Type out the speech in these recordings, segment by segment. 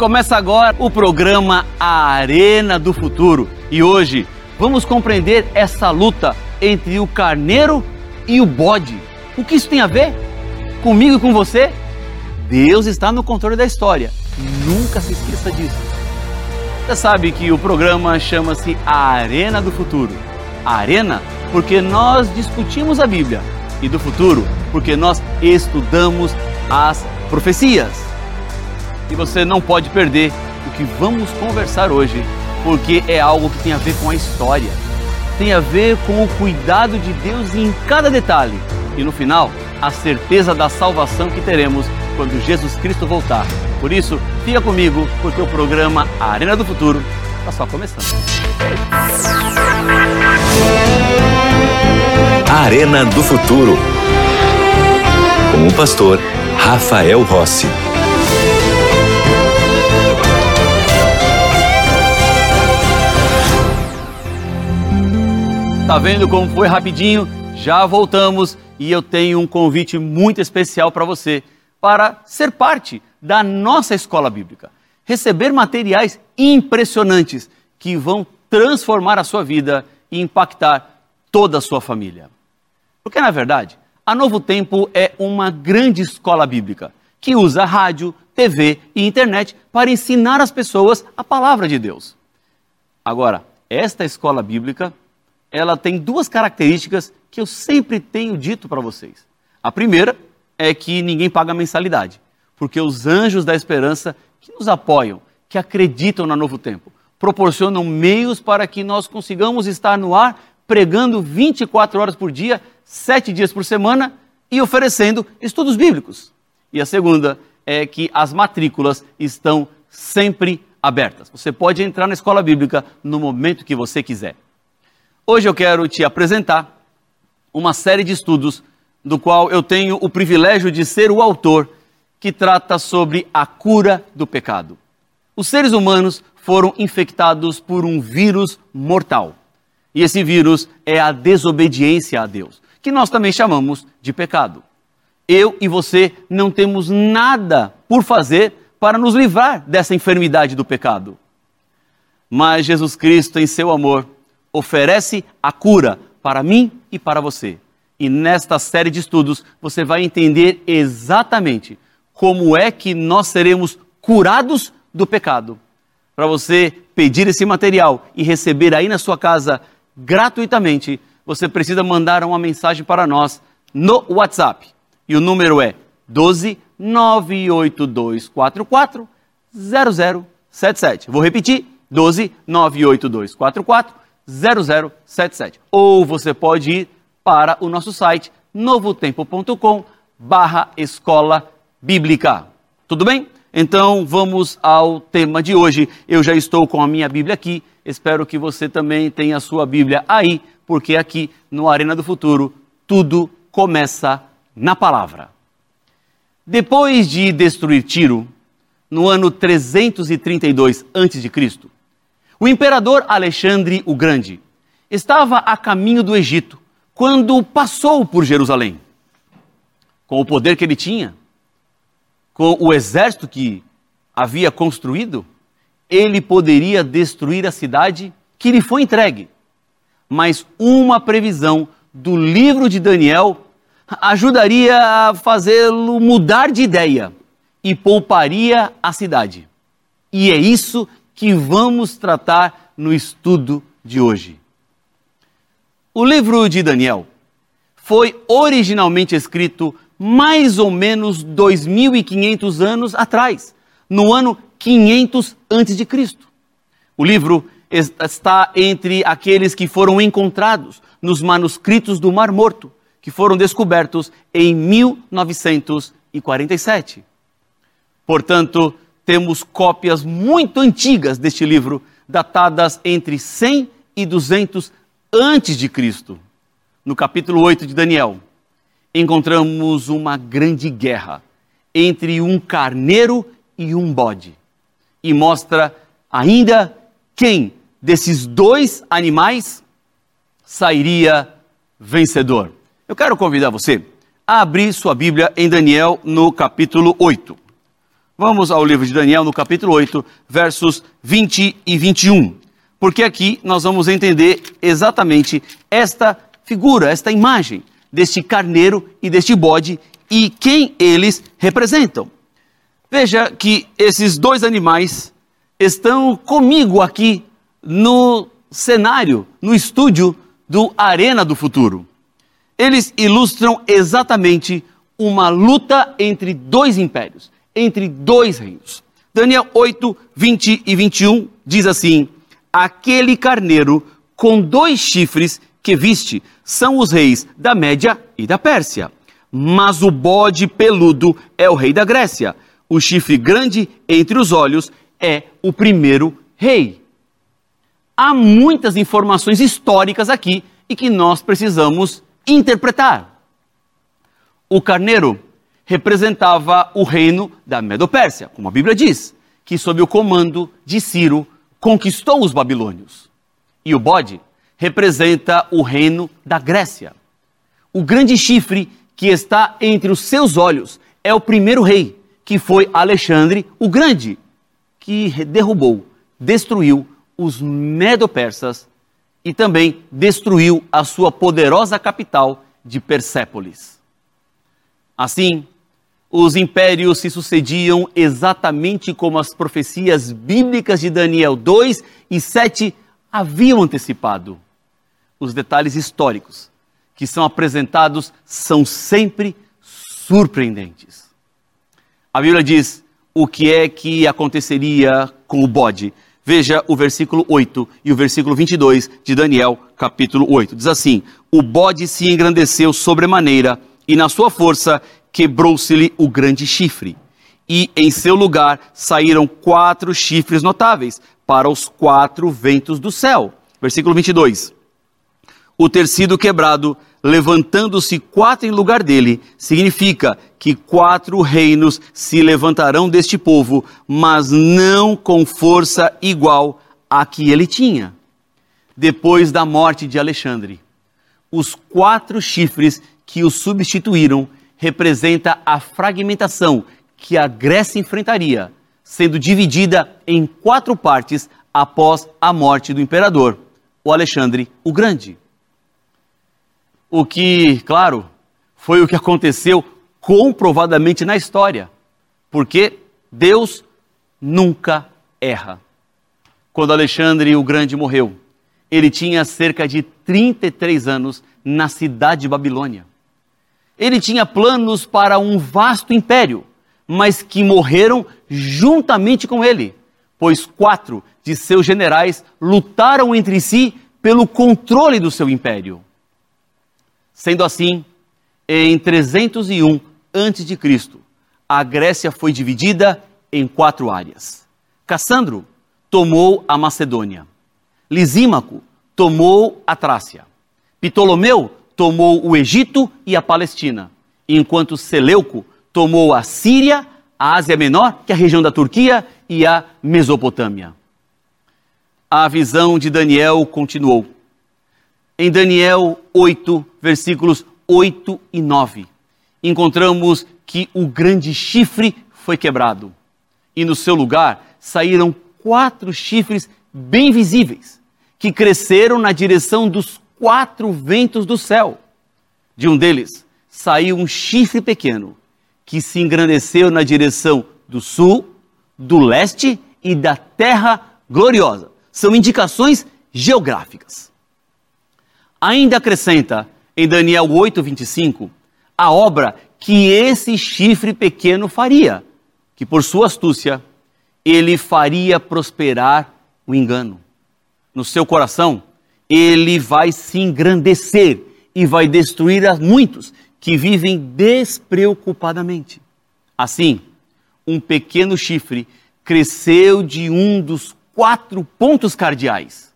Começa agora o programa A Arena do Futuro e hoje vamos compreender essa luta entre o carneiro e o bode. O que isso tem a ver? Comigo e com você? Deus está no controle da história. Nunca se esqueça disso. Você sabe que o programa chama-se A Arena do Futuro. A Arena porque nós discutimos a Bíblia e do futuro porque nós estudamos as profecias e você não pode perder o que vamos conversar hoje, porque é algo que tem a ver com a história, tem a ver com o cuidado de Deus em cada detalhe e no final, a certeza da salvação que teremos quando Jesus Cristo voltar. Por isso, fica comigo, porque o programa Arena do Futuro está só começando. Arena do Futuro. Com o pastor Rafael Rossi. Tá vendo como foi rapidinho? Já voltamos e eu tenho um convite muito especial para você para ser parte da nossa escola bíblica. Receber materiais impressionantes que vão transformar a sua vida e impactar toda a sua família. Porque, na verdade, a Novo Tempo é uma grande escola bíblica que usa rádio, TV e internet para ensinar as pessoas a palavra de Deus. Agora, esta escola bíblica ela tem duas características que eu sempre tenho dito para vocês. A primeira é que ninguém paga mensalidade, porque os anjos da esperança que nos apoiam, que acreditam no novo tempo, proporcionam meios para que nós consigamos estar no ar pregando 24 horas por dia, sete dias por semana e oferecendo estudos bíblicos. E a segunda é que as matrículas estão sempre abertas. Você pode entrar na escola bíblica no momento que você quiser. Hoje eu quero te apresentar uma série de estudos do qual eu tenho o privilégio de ser o autor, que trata sobre a cura do pecado. Os seres humanos foram infectados por um vírus mortal. E esse vírus é a desobediência a Deus, que nós também chamamos de pecado. Eu e você não temos nada por fazer para nos livrar dessa enfermidade do pecado. Mas Jesus Cristo, em seu amor, oferece a cura para mim e para você. E nesta série de estudos você vai entender exatamente como é que nós seremos curados do pecado. Para você pedir esse material e receber aí na sua casa gratuitamente, você precisa mandar uma mensagem para nós no WhatsApp. E o número é 12 98244 0077. Vou repetir: 12 98244 0077. Ou você pode ir para o nosso site novotempo.com barra escola bíblica. Tudo bem? Então vamos ao tema de hoje. Eu já estou com a minha Bíblia aqui. Espero que você também tenha a sua Bíblia aí, porque aqui no Arena do Futuro tudo começa na palavra. Depois de destruir Tiro, no ano 332 a.C., o imperador Alexandre o Grande estava a caminho do Egito quando passou por Jerusalém. Com o poder que ele tinha, com o exército que havia construído, ele poderia destruir a cidade que lhe foi entregue. Mas uma previsão do livro de Daniel ajudaria a fazê-lo mudar de ideia e pouparia a cidade. E é isso que vamos tratar no estudo de hoje. O livro de Daniel foi originalmente escrito mais ou menos 2500 anos atrás, no ano 500 a.C. O livro está entre aqueles que foram encontrados nos manuscritos do Mar Morto, que foram descobertos em 1947. Portanto, temos cópias muito antigas deste livro, datadas entre 100 e 200 antes de Cristo. No capítulo 8 de Daniel, encontramos uma grande guerra entre um carneiro e um bode. E mostra ainda quem desses dois animais sairia vencedor. Eu quero convidar você a abrir sua Bíblia em Daniel no capítulo 8. Vamos ao livro de Daniel, no capítulo 8, versos 20 e 21. Porque aqui nós vamos entender exatamente esta figura, esta imagem deste carneiro e deste bode e quem eles representam. Veja que esses dois animais estão comigo aqui no cenário, no estúdio do Arena do Futuro. Eles ilustram exatamente uma luta entre dois impérios entre dois reinos. Daniel 8, 20 e 21 diz assim: Aquele carneiro com dois chifres que viste são os reis da Média e da Pérsia. Mas o bode peludo é o rei da Grécia. O chifre grande entre os olhos é o primeiro rei. Há muitas informações históricas aqui e que nós precisamos interpretar. O carneiro representava o reino da Medopérsia, como a Bíblia diz, que sob o comando de Ciro conquistou os babilônios. E o bode representa o reino da Grécia. O grande chifre que está entre os seus olhos é o primeiro rei, que foi Alexandre o Grande, que derrubou, destruiu os medo-persas e também destruiu a sua poderosa capital de Persépolis. Assim, os impérios se sucediam exatamente como as profecias bíblicas de Daniel 2 e 7 haviam antecipado. Os detalhes históricos que são apresentados são sempre surpreendentes. A Bíblia diz o que é que aconteceria com o bode. Veja o versículo 8 e o versículo 22 de Daniel, capítulo 8. Diz assim: O bode se engrandeceu sobremaneira e na sua força quebrou-se-lhe o grande chifre, e em seu lugar saíram quatro chifres notáveis para os quatro ventos do céu. Versículo 22. O ter sido quebrado, levantando-se quatro em lugar dele, significa que quatro reinos se levantarão deste povo, mas não com força igual à que ele tinha. Depois da morte de Alexandre, os quatro chifres que o substituíram representa a fragmentação que a Grécia enfrentaria, sendo dividida em quatro partes após a morte do imperador, o Alexandre o Grande. O que, claro, foi o que aconteceu comprovadamente na história, porque Deus nunca erra. Quando Alexandre o Grande morreu, ele tinha cerca de 33 anos na cidade de Babilônia. Ele tinha planos para um vasto império, mas que morreram juntamente com ele, pois quatro de seus generais lutaram entre si pelo controle do seu império. Sendo assim, em 301 a.C., a Grécia foi dividida em quatro áreas. Cassandro tomou a Macedônia. Lisímaco tomou a Trácia. Ptolomeu tomou o Egito e a Palestina, enquanto Seleuco tomou a Síria, a Ásia Menor, que é a região da Turquia, e a Mesopotâmia. A visão de Daniel continuou. Em Daniel 8, versículos 8 e 9, encontramos que o grande chifre foi quebrado, e no seu lugar saíram quatro chifres bem visíveis, que cresceram na direção dos quatro ventos do céu. De um deles saiu um chifre pequeno, que se engrandeceu na direção do sul, do leste e da terra gloriosa. São indicações geográficas. Ainda acrescenta em Daniel 8:25 a obra que esse chifre pequeno faria, que por sua astúcia ele faria prosperar o engano. No seu coração ele vai se engrandecer e vai destruir a muitos que vivem despreocupadamente. Assim, um pequeno chifre cresceu de um dos quatro pontos cardeais.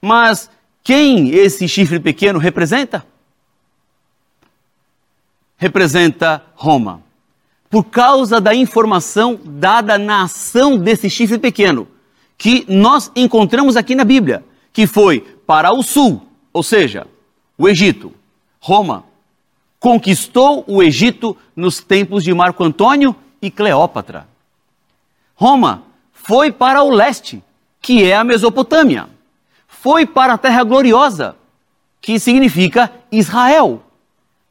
Mas quem esse chifre pequeno representa? Representa Roma. Por causa da informação dada na ação desse chifre pequeno, que nós encontramos aqui na Bíblia, que foi para o sul, ou seja, o Egito. Roma conquistou o Egito nos tempos de Marco Antônio e Cleópatra. Roma foi para o leste, que é a Mesopotâmia. Foi para a Terra Gloriosa, que significa Israel.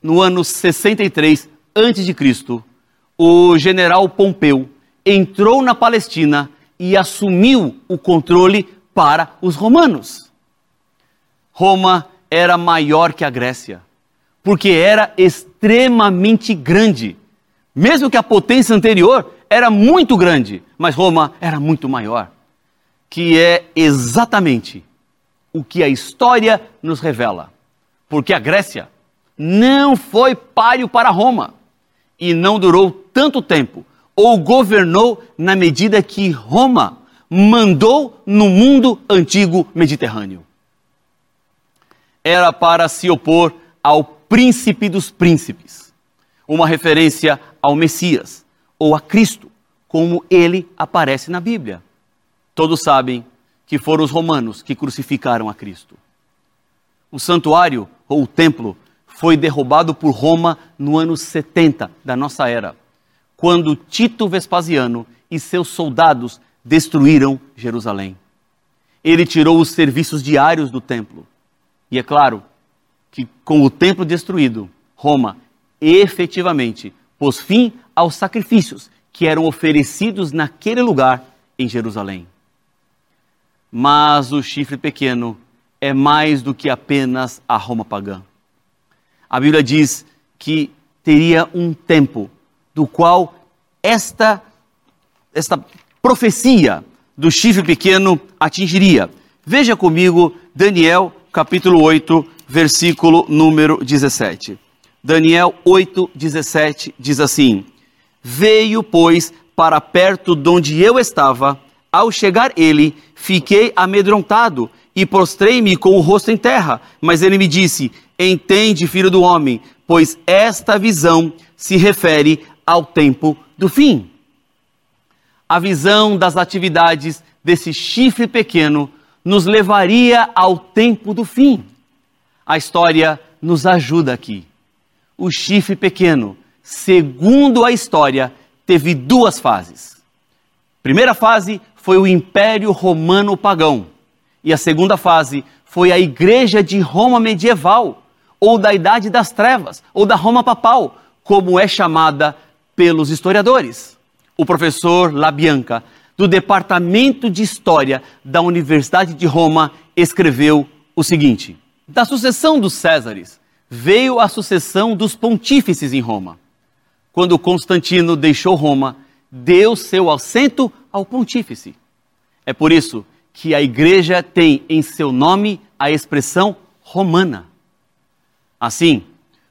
No ano 63 a.C., o general Pompeu entrou na Palestina e assumiu o controle para os romanos. Roma era maior que a Grécia, porque era extremamente grande. Mesmo que a potência anterior era muito grande, mas Roma era muito maior, que é exatamente o que a história nos revela. Porque a Grécia não foi páreo para Roma e não durou tanto tempo, ou governou na medida que Roma mandou no mundo antigo mediterrâneo. Era para se opor ao príncipe dos príncipes, uma referência ao Messias ou a Cristo, como ele aparece na Bíblia. Todos sabem que foram os romanos que crucificaram a Cristo. O santuário ou o templo foi derrubado por Roma no ano 70 da nossa era, quando Tito Vespasiano e seus soldados destruíram Jerusalém. Ele tirou os serviços diários do templo. E é claro que, com o templo destruído, Roma efetivamente pôs fim aos sacrifícios que eram oferecidos naquele lugar em Jerusalém. Mas o chifre pequeno é mais do que apenas a Roma pagã. A Bíblia diz que teria um tempo do qual esta, esta profecia do chifre pequeno atingiria. Veja comigo Daniel capítulo 8, versículo número 17. Daniel 8, 17 diz assim: Veio, pois, para perto de onde eu estava, ao chegar ele, fiquei amedrontado e prostrei-me com o rosto em terra. Mas ele me disse: Entende, filho do homem, pois esta visão se refere ao tempo do fim a visão das atividades desse chifre pequeno nos levaria ao tempo do fim. A história nos ajuda aqui. O chifre pequeno, segundo a história, teve duas fases. Primeira fase foi o Império Romano Pagão, e a segunda fase foi a Igreja de Roma medieval, ou da Idade das Trevas, ou da Roma Papal, como é chamada pelos historiadores o professor Labianca, do Departamento de História da Universidade de Roma, escreveu o seguinte: Da sucessão dos Césares veio a sucessão dos pontífices em Roma. Quando Constantino deixou Roma, deu seu assento ao pontífice. É por isso que a igreja tem em seu nome a expressão romana. Assim,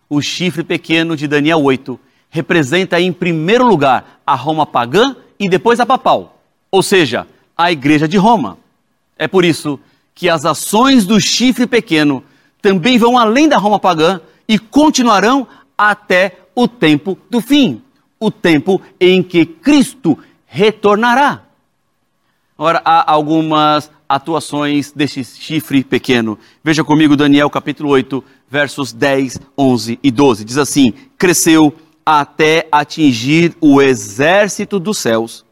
o chifre pequeno de Daniel 8 representa em primeiro lugar a Roma pagã e depois a papal, ou seja, a Igreja de Roma. É por isso que as ações do chifre pequeno também vão além da Roma pagã e continuarão até o tempo do fim, o tempo em que Cristo retornará. Ora, há algumas atuações deste chifre pequeno. Veja comigo Daniel capítulo 8, versos 10, 11 e 12. Diz assim: Cresceu até atingir o exército dos céus.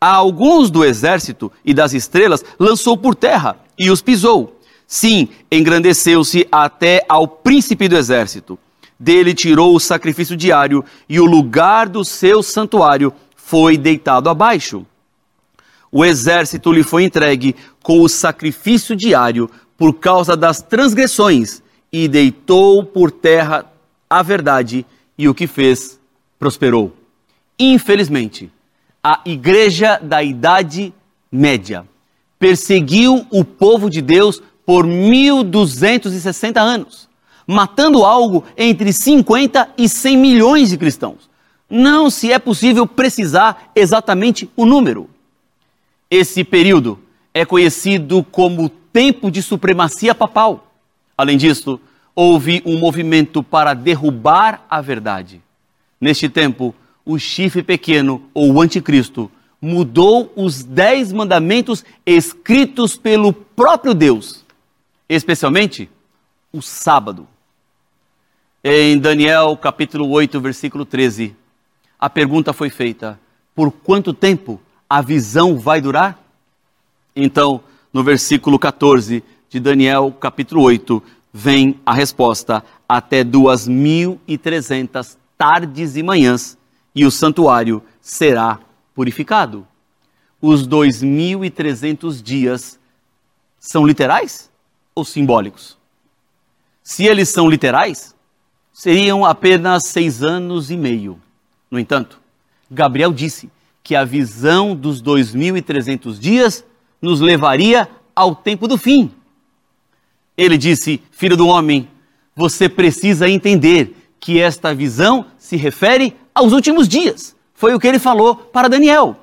A alguns do exército e das estrelas lançou por terra e os pisou. Sim, engrandeceu-se até ao príncipe do exército. Dele tirou o sacrifício diário e o lugar do seu santuário foi deitado abaixo. O exército lhe foi entregue com o sacrifício diário por causa das transgressões e deitou por terra a verdade e o que fez prosperou. Infelizmente, a igreja da Idade Média perseguiu o povo de Deus por 1260 anos, matando algo entre 50 e 100 milhões de cristãos. Não se é possível precisar exatamente o número. Esse período é conhecido como tempo de supremacia papal. Além disso, houve um movimento para derrubar a verdade. Neste tempo, o chifre pequeno, ou o anticristo, mudou os dez mandamentos escritos pelo próprio Deus, especialmente o sábado. Em Daniel capítulo 8, versículo 13, a pergunta foi feita: por quanto tempo a visão vai durar? Então, no versículo 14 de Daniel, capítulo 8, vem a resposta: até duas mil e trezentas tardes e manhãs, e o santuário será purificado. Os dois mil e trezentos dias são literais ou simbólicos? Se eles são literais, seriam apenas seis anos e meio. No entanto, Gabriel disse que a visão dos 2.300 dias nos levaria ao tempo do fim. Ele disse: Filho do homem, você precisa entender que esta visão se refere aos últimos dias. Foi o que ele falou para Daniel.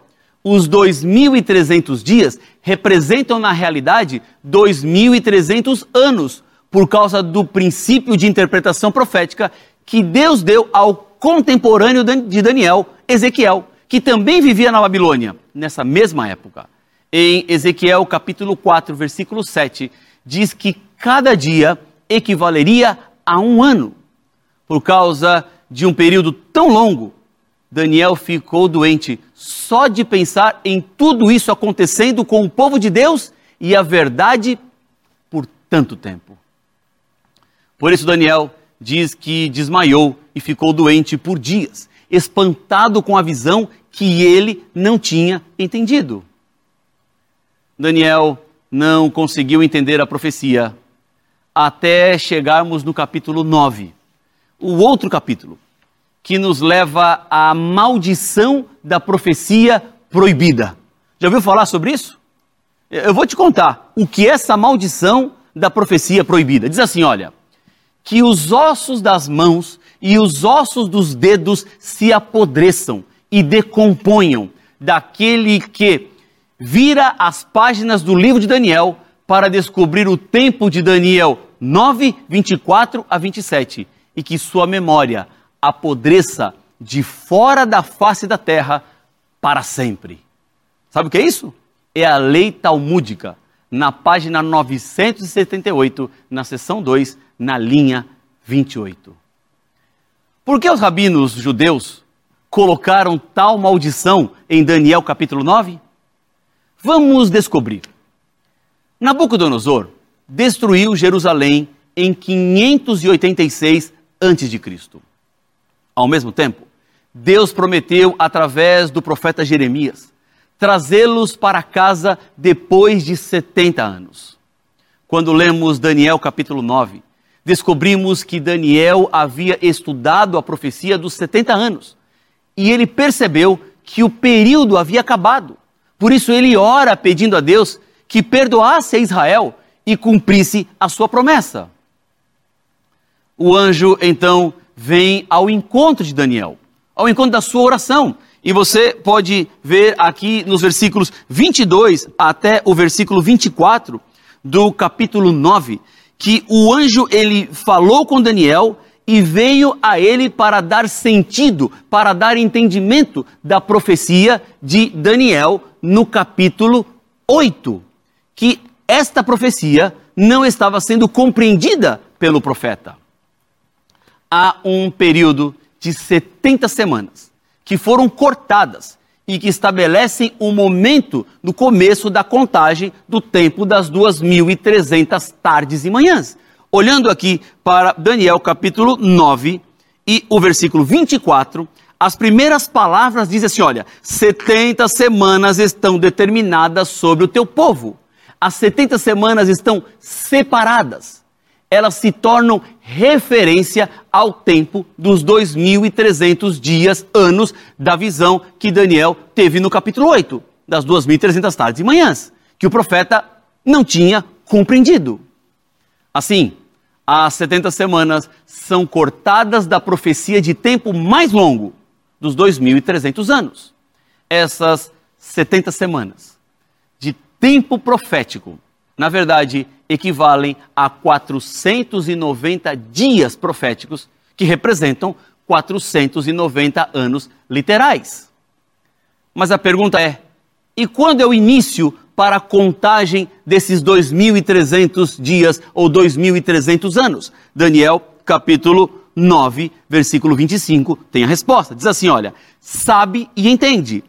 Os 2.300 dias representam, na realidade, 2.300 anos, por causa do princípio de interpretação profética que Deus deu ao contemporâneo de Daniel, Ezequiel, que também vivia na Babilônia, nessa mesma época. Em Ezequiel capítulo 4, versículo 7, diz que cada dia equivaleria a um ano. Por causa de um período tão longo, Daniel ficou doente só de pensar em tudo isso acontecendo com o povo de Deus e a verdade por tanto tempo. Por isso, Daniel diz que desmaiou e ficou doente por dias, espantado com a visão que ele não tinha entendido. Daniel não conseguiu entender a profecia até chegarmos no capítulo 9, o outro capítulo, que nos leva à maldição da profecia proibida. Já ouviu falar sobre isso? Eu vou te contar o que é essa maldição da profecia proibida. Diz assim: olha, que os ossos das mãos e os ossos dos dedos se apodreçam e decomponham daquele que vira as páginas do livro de Daniel para descobrir o tempo de Daniel 9, 24 a 27 e que sua memória apodreça de fora da face da terra para sempre. Sabe o que é isso? É a lei talmúdica, na página 978, na seção 2, na linha 28. Por que os rabinos judeus colocaram tal maldição em Daniel capítulo 9? Vamos descobrir. Nabucodonosor destruiu Jerusalém em 586 a.C. Ao mesmo tempo, Deus prometeu através do profeta Jeremias trazê-los para casa depois de 70 anos. Quando lemos Daniel capítulo 9, descobrimos que Daniel havia estudado a profecia dos 70 anos e ele percebeu que o período havia acabado. Por isso ele ora pedindo a Deus que perdoasse a Israel e cumprisse a sua promessa. O anjo então vem ao encontro de Daniel, ao encontro da sua oração. E você pode ver aqui nos versículos 22 até o versículo 24 do capítulo 9, que o anjo ele falou com Daniel e veio a ele para dar sentido, para dar entendimento da profecia de Daniel no capítulo 8, que esta profecia não estava sendo compreendida pelo profeta. Há um período de 70 semanas que foram cortadas e que estabelecem o momento do começo da contagem do tempo das 2.300 tardes e manhãs. Olhando aqui para Daniel capítulo 9 e o versículo 24, as primeiras palavras dizem assim: olha, 70 semanas estão determinadas sobre o teu povo. As 70 semanas estão separadas. Elas se tornam referência ao tempo dos 2.300 dias, anos da visão que Daniel teve no capítulo 8, das 2.300 tardes e manhãs, que o profeta não tinha compreendido. Assim, as 70 semanas são cortadas da profecia de tempo mais longo, dos 2.300 anos. Essas 70 semanas de tempo profético, na verdade, equivalem a 490 dias proféticos, que representam 490 anos literais. Mas a pergunta é: e quando é o início para a contagem desses 2.300 dias ou 2.300 anos? Daniel, capítulo 9, versículo 25, tem a resposta. Diz assim: olha, sabe e entende.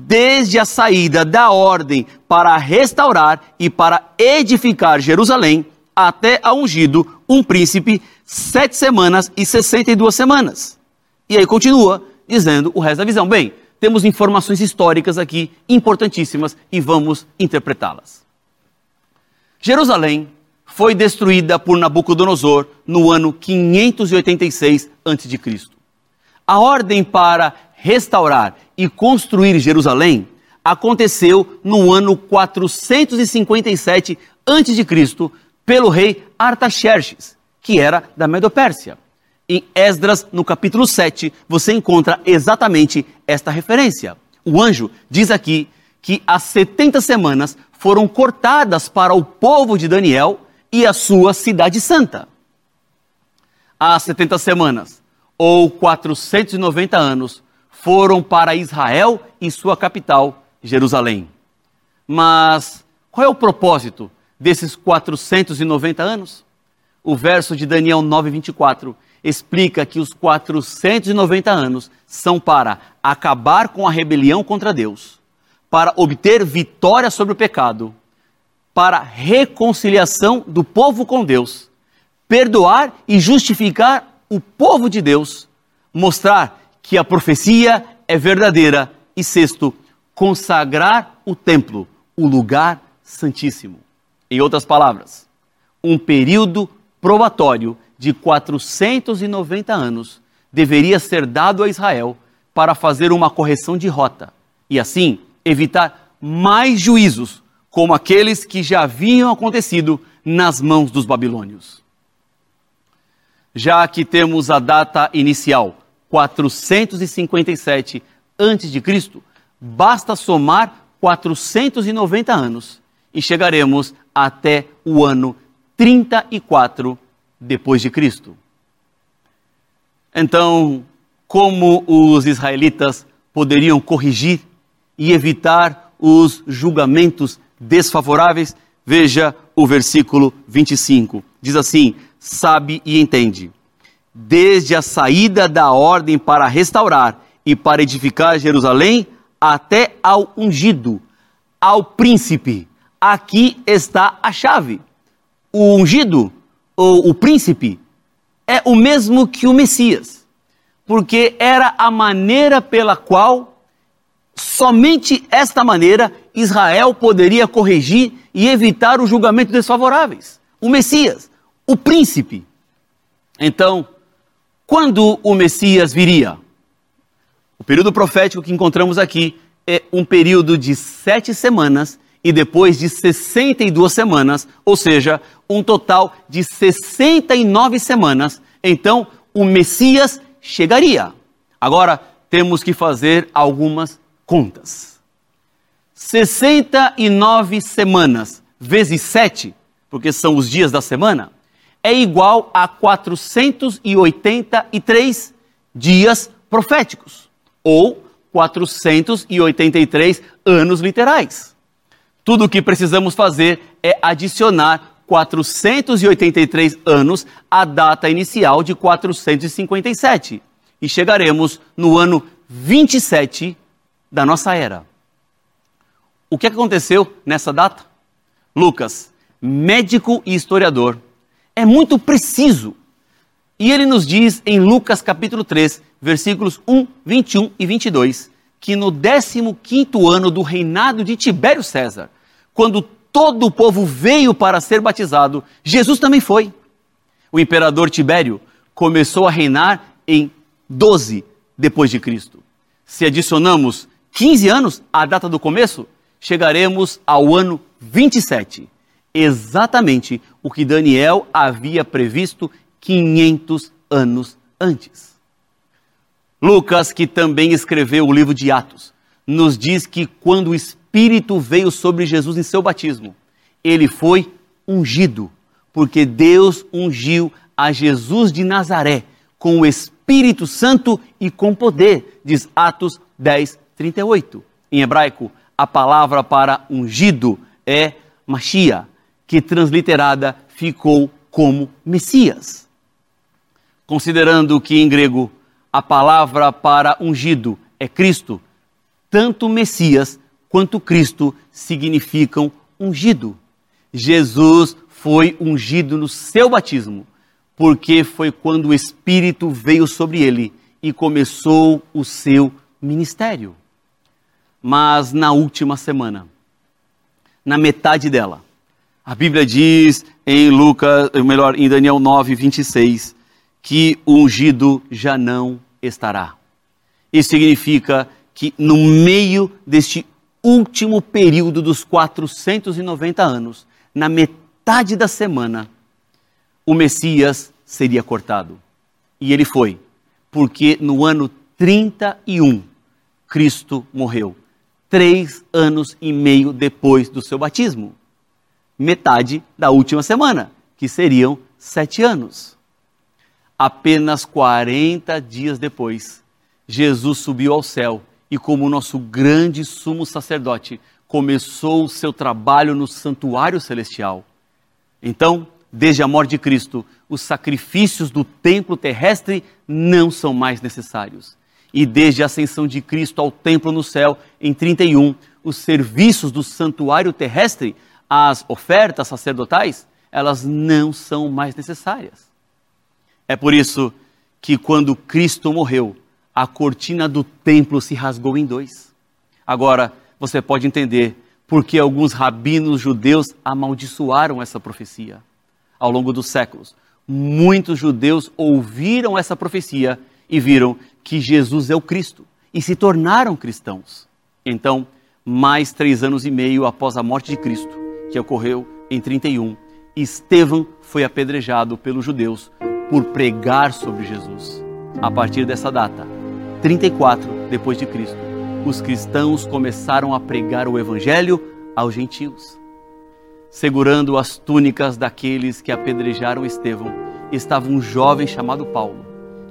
Desde a saída da ordem para restaurar e para edificar Jerusalém, até a ungido um príncipe, sete semanas e sessenta e duas semanas. E aí continua dizendo o resto da visão. Bem, temos informações históricas aqui importantíssimas e vamos interpretá-las. Jerusalém foi destruída por Nabucodonosor no ano 586 a.C. A ordem para restaurar e construir Jerusalém aconteceu no ano 457 a.C. pelo rei Artaxerxes, que era da Medopérsia. Em Esdras, no capítulo 7, você encontra exatamente esta referência. O anjo diz aqui que as 70 semanas foram cortadas para o povo de Daniel e a sua cidade santa. As 70 semanas, ou 490 anos, foram para Israel e sua capital, Jerusalém. Mas qual é o propósito desses 490 anos? O verso de Daniel 9:24 explica que os 490 anos são para acabar com a rebelião contra Deus, para obter vitória sobre o pecado, para reconciliação do povo com Deus, perdoar e justificar o povo de Deus, mostrar que a profecia é verdadeira e sexto, consagrar o templo, o lugar santíssimo. Em outras palavras, um período probatório de 490 anos deveria ser dado a Israel para fazer uma correção de rota e assim evitar mais juízos como aqueles que já haviam acontecido nas mãos dos babilônios. Já que temos a data inicial, 457 a.C., basta somar 490 anos e chegaremos até o ano 34 depois de Cristo. Então, como os israelitas poderiam corrigir e evitar os julgamentos desfavoráveis? Veja o versículo 25. Diz assim: Sabe e entende. Desde a saída da ordem para restaurar e para edificar Jerusalém, até ao ungido, ao príncipe. Aqui está a chave. O ungido ou o príncipe é o mesmo que o Messias, porque era a maneira pela qual, somente esta maneira, Israel poderia corrigir e evitar os julgamentos desfavoráveis. O Messias, o príncipe. Então, quando o Messias viria? O período profético que encontramos aqui é um período de sete semanas e depois de 62 semanas, ou seja, um total de 69 semanas, então o Messias chegaria. Agora temos que fazer algumas contas. 69 semanas vezes 7, porque são os dias da semana, é igual a 483 dias proféticos, ou 483 anos literais. Tudo o que precisamos fazer é adicionar 483 anos à data inicial de 457 e chegaremos no ano 27 da nossa era. O que aconteceu nessa data? Lucas, médico e historiador, é muito preciso. E ele nos diz em Lucas capítulo 3, versículos 1, 21 e 22, que no 15º ano do reinado de Tibério César, quando todo o povo veio para ser batizado, Jesus também foi. O imperador Tibério começou a reinar em 12 depois de Cristo. Se adicionamos 15 anos à data do começo, chegaremos ao ano 27. Exatamente o que Daniel havia previsto 500 anos antes. Lucas, que também escreveu o livro de Atos, nos diz que quando o Espírito veio sobre Jesus em seu batismo. Ele foi ungido, porque Deus ungiu a Jesus de Nazaré com o Espírito Santo e com poder, diz Atos 10, 38. Em hebraico, a palavra para ungido é Machia, que transliterada ficou como Messias. Considerando que em grego a palavra para ungido é Cristo, tanto Messias quanto Cristo significam ungido. Jesus foi ungido no seu batismo, porque foi quando o Espírito veio sobre ele e começou o seu ministério. Mas na última semana, na metade dela, a Bíblia diz em Lucas, melhor, em Daniel 9, 26, que o ungido já não estará. Isso significa que no meio deste último período dos 490 anos, na metade da semana, o Messias seria cortado. E ele foi, porque no ano 31, Cristo morreu. Três anos e meio depois do seu batismo. Metade da última semana, que seriam sete anos. Apenas 40 dias depois, Jesus subiu ao céu e, como nosso grande sumo sacerdote, começou o seu trabalho no santuário celestial. Então, desde a morte de Cristo, os sacrifícios do templo terrestre não são mais necessários. E desde a ascensão de Cristo ao templo no céu, em 31, os serviços do santuário terrestre, as ofertas sacerdotais, elas não são mais necessárias. É por isso que quando Cristo morreu, a cortina do templo se rasgou em dois. Agora, você pode entender por que alguns rabinos judeus amaldiçoaram essa profecia. Ao longo dos séculos, muitos judeus ouviram essa profecia e viram que Jesus é o Cristo e se tornaram cristãos. Então, mais três anos e meio após a morte de Cristo, que ocorreu em 31, Estevão foi apedrejado pelos judeus por pregar sobre Jesus. A partir dessa data, 34 depois de Cristo, os cristãos começaram a pregar o evangelho aos gentios. Segurando as túnicas daqueles que apedrejaram Estevão, estava um jovem chamado Paulo,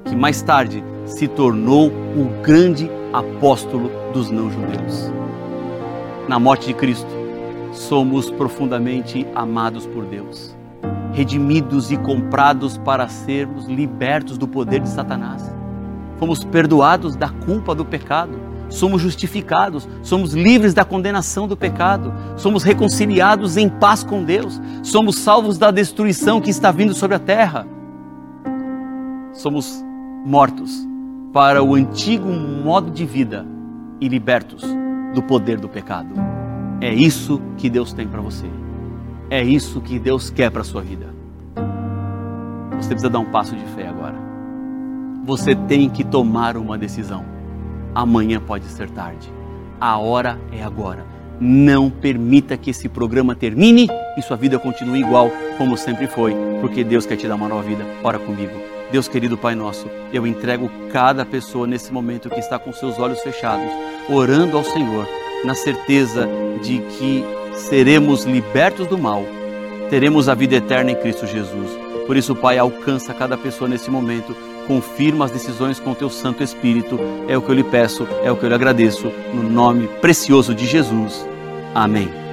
que mais tarde se tornou o grande apóstolo dos não-judeus. Na morte de Cristo, somos profundamente amados por Deus redimidos e comprados para sermos libertos do poder de Satanás. Fomos perdoados da culpa do pecado, somos justificados, somos livres da condenação do pecado, somos reconciliados em paz com Deus, somos salvos da destruição que está vindo sobre a terra. Somos mortos para o antigo modo de vida e libertos do poder do pecado. É isso que Deus tem para você. É isso que Deus quer para sua vida. Você precisa dar um passo de fé agora. Você tem que tomar uma decisão. Amanhã pode ser tarde. A hora é agora. Não permita que esse programa termine e sua vida continue igual como sempre foi, porque Deus quer te dar uma nova vida. Ora comigo. Deus querido Pai nosso, eu entrego cada pessoa nesse momento que está com seus olhos fechados, orando ao Senhor, na certeza de que seremos libertos do mal, teremos a vida eterna em Cristo Jesus. Por isso, Pai, alcança cada pessoa nesse momento, confirma as decisões com o teu Santo Espírito. É o que eu lhe peço, é o que eu lhe agradeço, no nome precioso de Jesus. Amém.